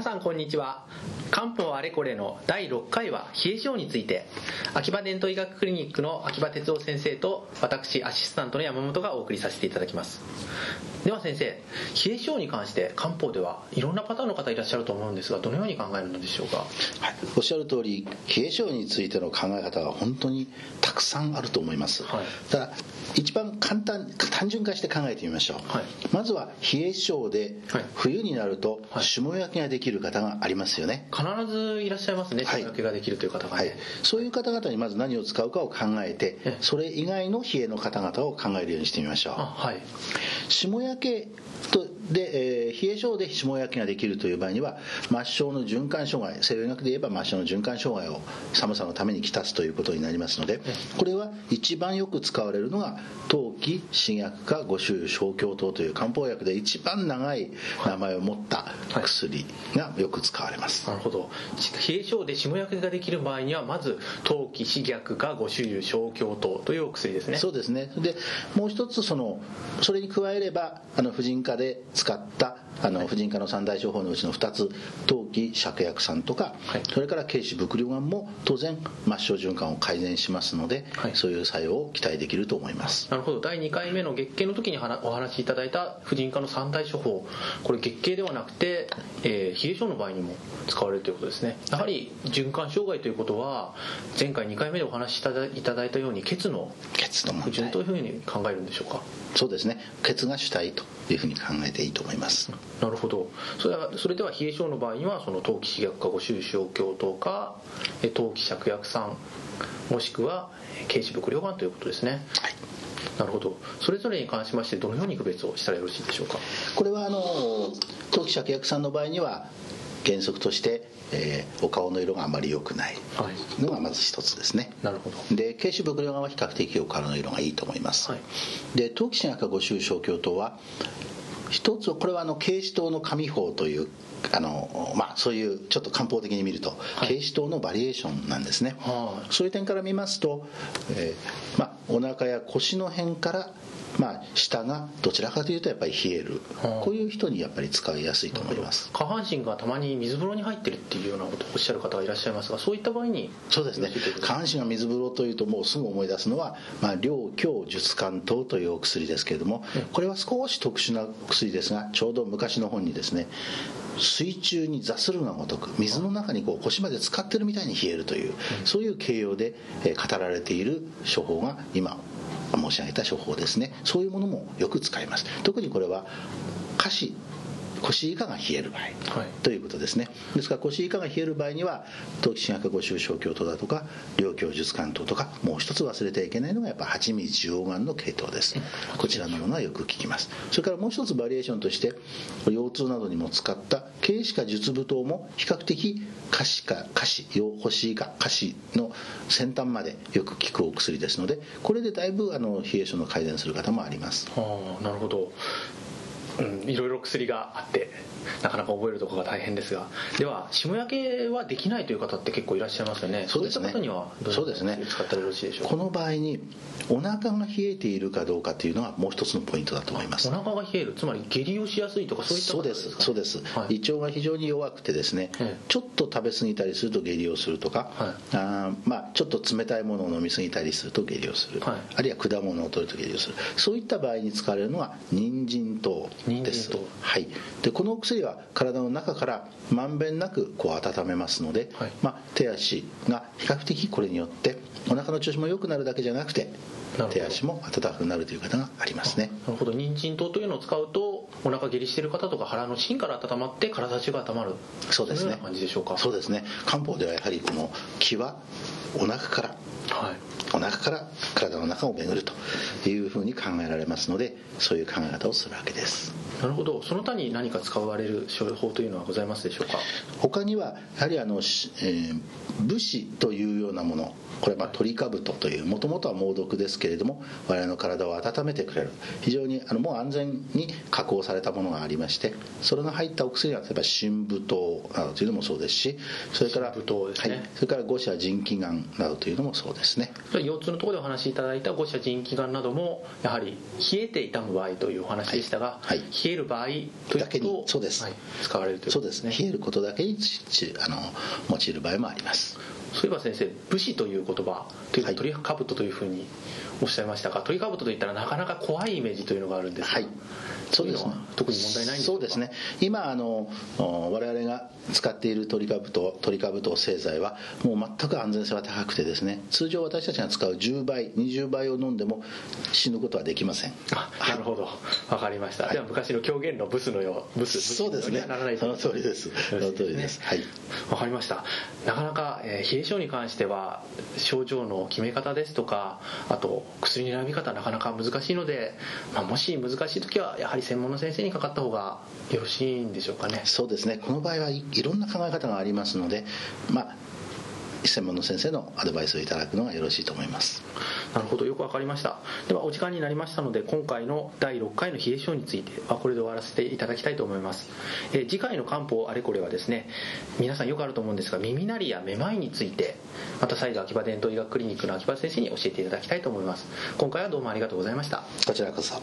皆さんこんにちは。漢方あれこれの第6回は冷え性について。秋葉伝統医学クリニックの秋葉哲夫先生と私アシスタントの山本がお送りさせていただきます。では先生冷え性に関して漢方ではいろんなパターンの方いらっしゃると思うんですがどのように考えるのでしょうか、はい、おっしゃる通り冷え性についての考え方は本当にたくさんあると思います、はい、ただ一番簡単単純化して考えてみましょう、はい、まずは冷え性で冬になると霜焼けができる方がありますよね。必ずいらっしゃいますね。霜焼けができるという方が、ね、はい、そういう方々にまず何を使うかを考えてそれ以外の冷えの方々を考えるようにしてみましょう、はい、霜焼けとで、えー、冷え性で霜焼けができるという場合には末梢の循環障害西洋医学で言えば末梢の循環障害を寒さのためにきたすということになりますのでこれは一番よく使われるのが陶器新薬科五種小胸糖という漢方薬で一番長い名前を持った薬がよく使われます、はい。はい、なるほど。冷え性で霜焼けができる場合にはまず陶器新薬科五種小胸糖というお薬ですね。そうですね。でもう一つそのそれに加えればあの婦人科で使ったあの婦人科の三大処方のうちの2つ陶器芍薬散とか、はい、それから軽視伏量丸も当然末梢循環を改善しますので、はい、そういう作用を期待できると思います。なるほど。第2回目の月経の時にお話しいただいた婦人科の三大処方これ月経ではなくて、えー、冷え性の場合にも使われるということですね。やはり循環障害ということは前回2回目でお話しいただいたように血の不順というふうに考えるんでしょうか？そうですね。血が主体というふうに考えていいと思います。なるほど。それはそれでは冷え性の場合にはその陶器刺薬化五収支強糖か陶器芍薬酸もしくは軽視伏量丸ということですね。はい。なるほど。それぞれに関しましてどのように区別をしたらよろしいでしょうか？これはあの陶器芍薬酸の場合には原則として、えー、お顔の色があまり良くない。のがまず一つですね、なるほど。で軽視伏量は比較的お顔の色がいいと思います、はい、で陶器新薬五臭小鏡糖は一つこれはあの軽視糖の紙法というあのまあ、そういうちょっと漢方的に見ると、はい、軽視糖のバリエーションなんですね、はあ、そういう点から見ますと、えーまあ、お腹や腰の辺からまあ、下がどちらかというとやっぱり冷える、はあ、こういう人にやっぱり使いやすいと思います。下半身がたまに水風呂に入ってるっていうようなことをおっしゃる方がいらっしゃいますがそういった場合にそうですね。下半身が水風呂というともうすぐ思い出すのは、まあ、両強術関糖というお薬ですけれども、これは少し特殊な薬ですがちょうど昔の本にですね水中に座するがごとく水の中にこう腰まで使ってるみたいに冷えるという、そういう形容で語られている処方が今申し上げた処方ですね。そういうものもよく使います。特にこれは下肢腰以下が冷える場合、はい、ということですね。ですから腰以下が冷える場合には陶器進学五臭小鏡糖だとか両鏡術関糖とかもう一つ忘れてはいけないのがやっぱ八味中央丸の系統です。こちらのものはよく効きます。それからもう一つバリエーションとして腰痛などにも使った軽視か術舞踏も比較的下肢か下肢腰腰以下下肢の先端までよく効くお薬ですのでこれでだいぶあの冷え性の改善する方もあります。ああなるほどうん、いろいろ薬があってなかなか覚えるところが大変ですが。では霜焼けはできないという方って結構いらっしゃいますよね。そうですね。そういった方にはどういう使ったらよろしいでしょうこの場合にお腹が冷えているかどうかというのがもう一つのポイントだと思います。お腹が冷える。つまり下痢をしやすいとかそういったそうですそうです、はい、胃腸が非常に弱くてですね、ちょっと食べ過ぎたりすると下痢をするとか、はい、あまあちょっと冷たいものを飲み過ぎたりすると下痢をする、はい、あるいは果物を取ると下痢をする。そういった場合に使われるのが人参糖ですはい、でこのお薬は体の中からまんべんなくこう温めますので、はい、まあ、手足が比較的これによってお腹の調子も良くなるだけじゃなくて手足も温かくなるという方がありますね。なるほど。人参糖というのを使うとお腹下痢している方とか腹の芯から温まって体中が温まるそうですね。感じでしょうか？そうですね。漢方ではやはりこの気はお腹からはい、お腹から体の中を巡るというふうに考えられますのでそういう考え方をするわけですなるほど。その他に何か使われる処方というのはございますでしょうか？他にはやはりあの、えー、武士というようなものこれはトリカブトというもともとは猛毒ですけれども我々の体を温めてくれる。非常にあのもう安全に加工されたものがありましてそれが入ったお薬が例えば真武糖などというのもそうですしそれから、ね、はい、それから五社腎気丸などというのもそうですね。腰痛のところでお話しいただいた五社腎気丸などもやはり冷えて痛む場合というお話でしたが、はい、冷冷える場合だけにとそうです。はい使われるというそうでことですすね。冷えることだけにあの用いる場合もありますそういえば先生武士という言葉というはい鳥かぶとというふうにおっしゃいましたが鳥かぶとといったらなかなか怖いイメージというのがあるんですがはいそうですねいのは特に問題ないんでしょかそうですね今あのお我々が使っている鳥かぶと鳥かぶと製剤はもう全く安全性は高くてですね通常私たちが使う10倍20倍を飲んでも死ぬことはできませんあなるほどわかりました、では昔の狂言のブスのようブスそうですねブスにはならないその通りですその通りですはいわかりましたなかなか、えー冷え性に関しては症状の決め方ですとかあと薬の選び方なかなか難しいので、まあ、もし難しい時はやはり専門の先生にかかった方がよろしいんでしょうかね。そうですね。この場合はいいろんな考え方がありますのでまあ専門の先生のアドバイスをいただくのがよろしいと思います。なるほど。よくわかりました。ではお時間になりましたので今回の第6回の冷え性についてはこれで終わらせていただきたいと思います、えー次回の漢方あれこれはですね皆さんよくあると思うんですが耳鳴りやめまいについてまた再度秋葉伝統医学クリニックの秋葉先生に教えていただきたいと思います。今回はどうもありがとうございました。こちらこそ